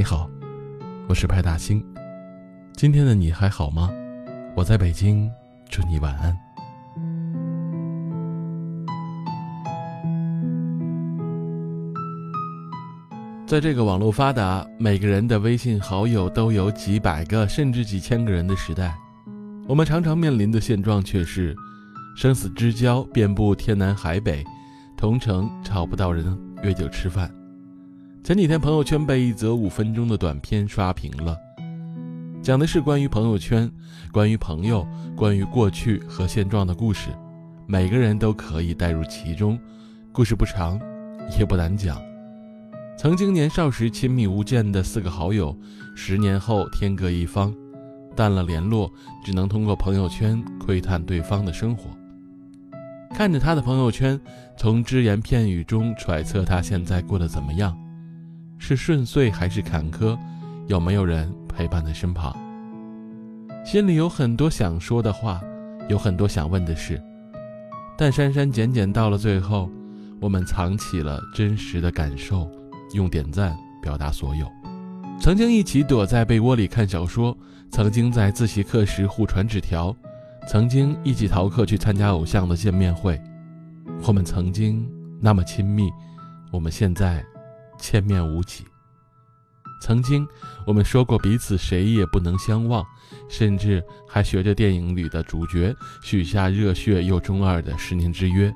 你好，我是派大星。今天的你还好吗？我在北京，祝你晚安。在这个网络发达、每个人的微信好友都有几百个甚至几千个人的时代，我们常常面临的现状却是：生死之交遍布天南海北，同城找不到人约酒吃饭。前几天朋友圈被一则五分钟的短片刷屏了，讲的是关于朋友圈、关于朋友、关于过去和现状的故事，每个人都可以带入其中。故事不长，也不难讲。曾经年少时亲密无间的四个好友，十年后天各一方，淡了联络，只能通过朋友圈窥探对方的生活，看着他的朋友圈，从只言片语中揣测他现在过得怎么样。是顺遂还是坎坷？有没有人陪伴在身旁？心里有很多想说的话，有很多想问的事，但删删减减到了最后，我们藏起了真实的感受，用点赞表达所有。曾经一起躲在被窝里看小说，曾经在自习课时互传纸条，曾经一起逃课去参加偶像的见面会，我们曾经那么亲密，我们现在。千面无几。曾经，我们说过彼此谁也不能相忘，甚至还学着电影里的主角许下热血又中二的十年之约。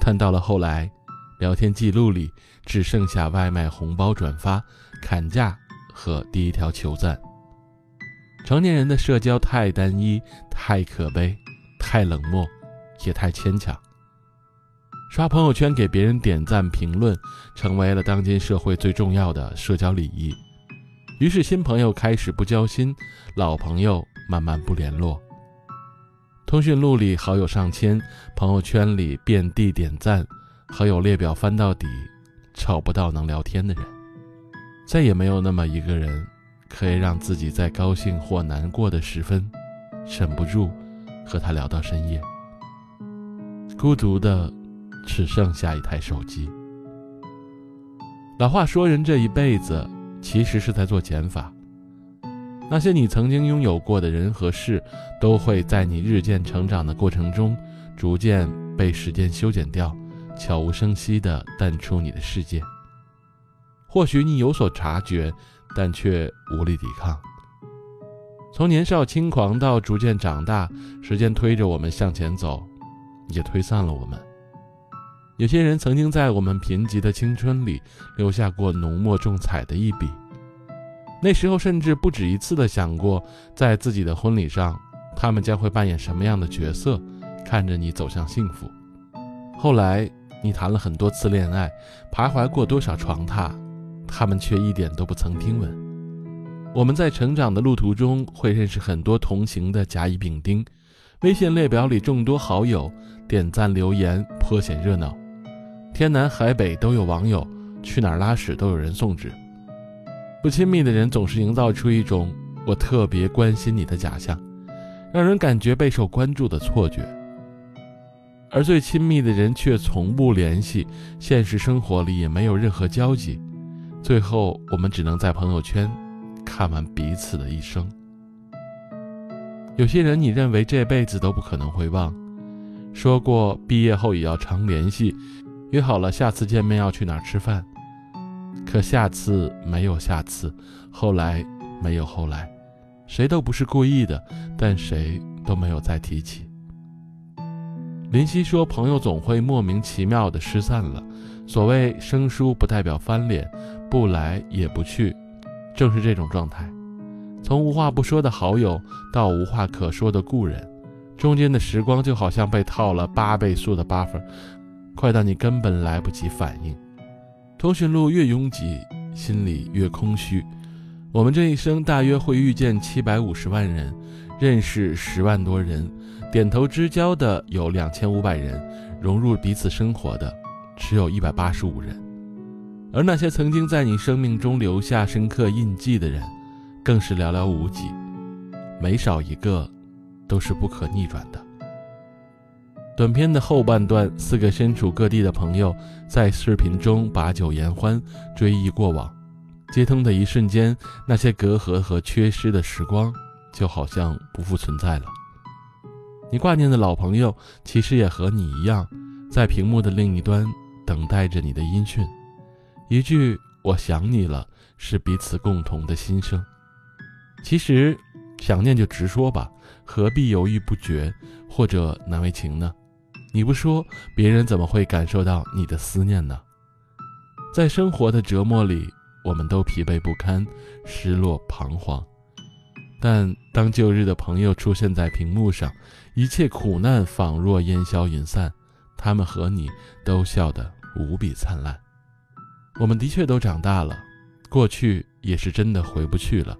但到了后来，聊天记录里只剩下外卖红包转发、砍价和第一条求赞。成年人的社交太单一、太可悲、太冷漠，也太牵强。刷朋友圈给别人点赞评论，成为了当今社会最重要的社交礼仪。于是新朋友开始不交心，老朋友慢慢不联络。通讯录里好友上千，朋友圈里遍地点赞，好友列表翻到底，找不到能聊天的人。再也没有那么一个人，可以让自己在高兴或难过的时分，忍不住和他聊到深夜。孤独的。只剩下一台手机。老话说，人这一辈子其实是在做减法。那些你曾经拥有过的人和事，都会在你日渐成长的过程中，逐渐被时间修剪掉，悄无声息地淡出你的世界。或许你有所察觉，但却无力抵抗。从年少轻狂到逐渐长大，时间推着我们向前走，也推散了我们。有些人曾经在我们贫瘠的青春里留下过浓墨重彩的一笔，那时候甚至不止一次的想过，在自己的婚礼上，他们将会扮演什么样的角色，看着你走向幸福。后来你谈了很多次恋爱，徘徊过多少床榻，他们却一点都不曾听闻。我们在成长的路途中会认识很多同行的甲乙丙丁，微信列表里众多好友，点赞留言颇显热闹。天南海北都有网友，去哪儿拉屎都有人送纸。不亲密的人总是营造出一种我特别关心你的假象，让人感觉备受关注的错觉。而最亲密的人却从不联系，现实生活里也没有任何交集。最后，我们只能在朋友圈看完彼此的一生。有些人，你认为这辈子都不可能会忘，说过毕业后也要常联系。约好了下次见面要去哪儿吃饭，可下次没有下次，后来没有后来，谁都不是故意的，但谁都没有再提起。林夕说：“朋友总会莫名其妙的失散了，所谓生疏不代表翻脸，不来也不去，正是这种状态。从无话不说的好友到无话可说的故人，中间的时光就好像被套了八倍速的 buffer。”快到你根本来不及反应，通讯录越拥挤，心里越空虚。我们这一生大约会遇见七百五十万人，认识十万多人，点头之交的有两千五百人，融入彼此生活的只有一百八十五人。而那些曾经在你生命中留下深刻印记的人，更是寥寥无几，每少一个，都是不可逆转的。短片的后半段，四个身处各地的朋友在视频中把酒言欢，追忆过往，接通的一瞬间，那些隔阂和缺失的时光，就好像不复存在了。你挂念的老朋友，其实也和你一样，在屏幕的另一端等待着你的音讯。一句“我想你了”，是彼此共同的心声。其实，想念就直说吧，何必犹豫不决或者难为情呢？你不说，别人怎么会感受到你的思念呢？在生活的折磨里，我们都疲惫不堪、失落彷徨。但当旧日的朋友出现在屏幕上，一切苦难仿若烟消云散，他们和你都笑得无比灿烂。我们的确都长大了，过去也是真的回不去了。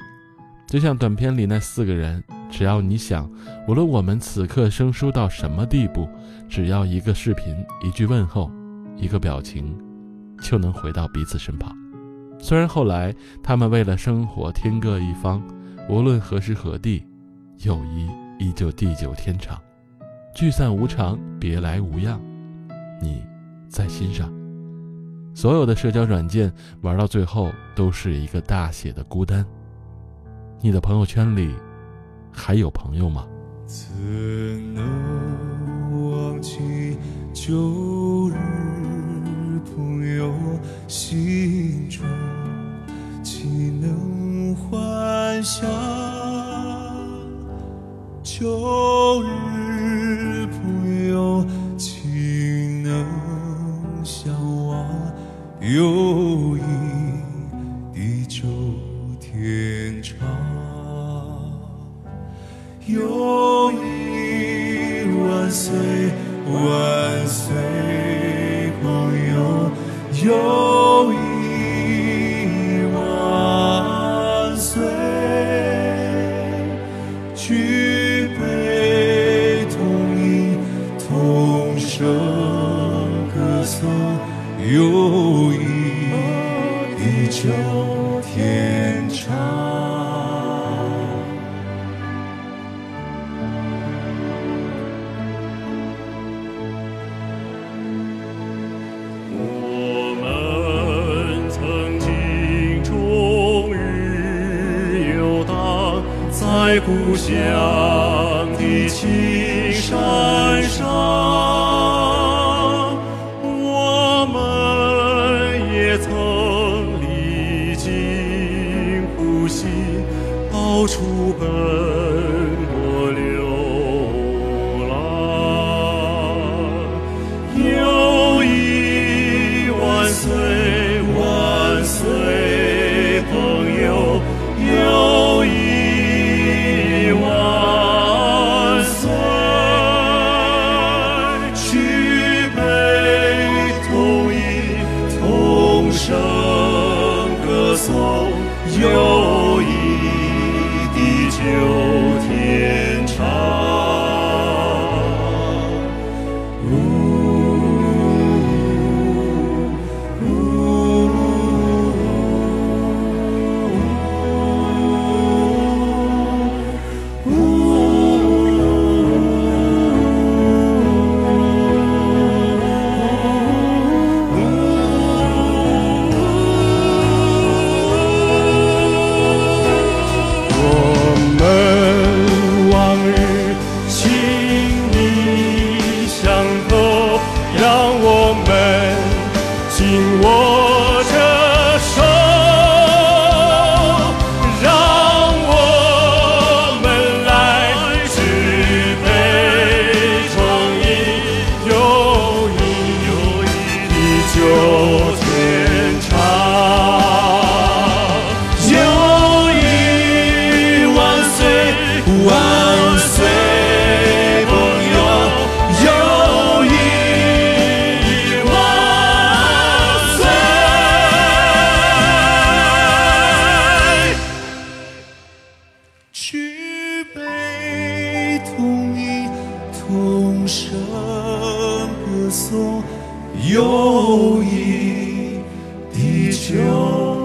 就像短片里那四个人，只要你想，无论我们此刻生疏到什么地步，只要一个视频、一句问候、一个表情，就能回到彼此身旁。虽然后来他们为了生活天各一方，无论何时何地，友谊依旧地久天长。聚散无常，别来无恙，你在心上。所有的社交软件玩到最后，都是一个大写的孤单。你的朋友圈里还有朋友吗？怎能忘记旧日朋友心中，岂能幻想旧日朋友，岂能相忘？友谊地久天长，友谊万岁万岁，朋友友在故乡的青山上，我们也曾历尽苦辛，到处奔声歌颂友谊地久